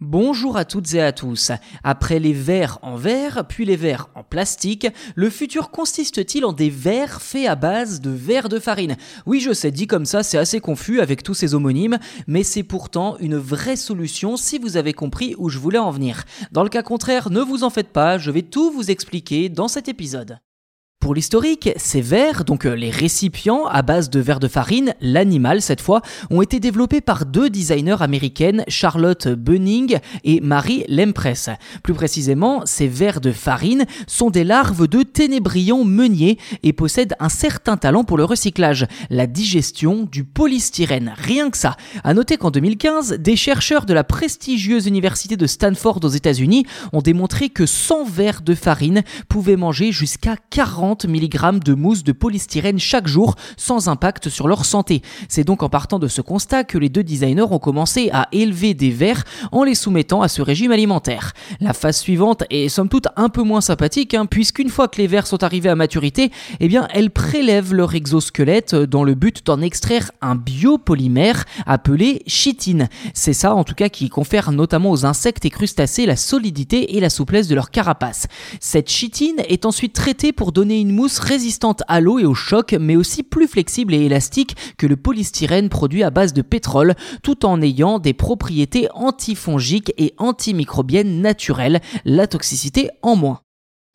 Bonjour à toutes et à tous. Après les verres en verre, puis les verres en plastique, le futur consiste-t-il en des verres faits à base de verre de farine? Oui, je sais, dit comme ça, c'est assez confus avec tous ces homonymes, mais c'est pourtant une vraie solution si vous avez compris où je voulais en venir. Dans le cas contraire, ne vous en faites pas, je vais tout vous expliquer dans cet épisode. Pour l'historique, ces verres, donc euh, les récipients à base de verre de farine, l'animal cette fois, ont été développés par deux designers américaines, Charlotte Bunning et Marie Lempress. Plus précisément, ces verres de farine sont des larves de ténébrions meuniers et possèdent un certain talent pour le recyclage, la digestion du polystyrène. Rien que ça. À noter qu'en 2015, des chercheurs de la prestigieuse université de Stanford aux États-Unis ont démontré que 100 verres de farine pouvaient manger jusqu'à 40 mg de mousse de polystyrène chaque jour sans impact sur leur santé. C'est donc en partant de ce constat que les deux designers ont commencé à élever des vers en les soumettant à ce régime alimentaire. La phase suivante est somme toute un peu moins sympathique hein, puisqu'une fois que les vers sont arrivés à maturité, eh bien elles prélèvent leur exosquelette dans le but d'en extraire un biopolymère appelé chitine. C'est ça en tout cas qui confère notamment aux insectes et crustacés la solidité et la souplesse de leur carapace. Cette chitine est ensuite traitée pour donner une mousse résistante à l'eau et au choc, mais aussi plus flexible et élastique que le polystyrène produit à base de pétrole, tout en ayant des propriétés antifongiques et antimicrobiennes naturelles, la toxicité en moins.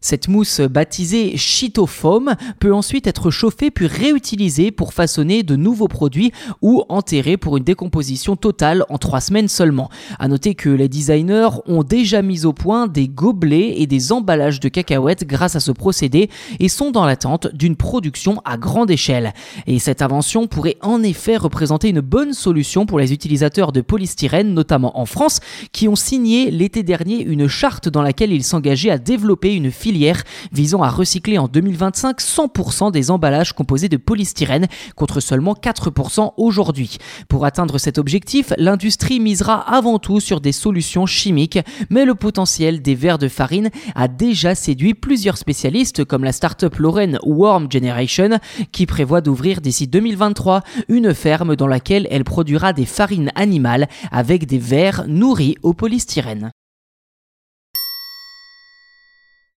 Cette mousse baptisée Chitofoam peut ensuite être chauffée puis réutilisée pour façonner de nouveaux produits ou enterrée pour une décomposition totale en trois semaines seulement. À noter que les designers ont déjà mis au point des gobelets et des emballages de cacahuètes grâce à ce procédé et sont dans l'attente d'une production à grande échelle. Et cette invention pourrait en effet représenter une bonne solution pour les utilisateurs de polystyrène, notamment en France, qui ont signé l'été dernier une charte dans laquelle ils s'engageaient à développer une visant à recycler en 2025 100% des emballages composés de polystyrène contre seulement 4% aujourd'hui. Pour atteindre cet objectif, l'industrie misera avant tout sur des solutions chimiques, mais le potentiel des verres de farine a déjà séduit plusieurs spécialistes comme la start-up Lorraine Warm Generation qui prévoit d'ouvrir d'ici 2023 une ferme dans laquelle elle produira des farines animales avec des verres nourris au polystyrène.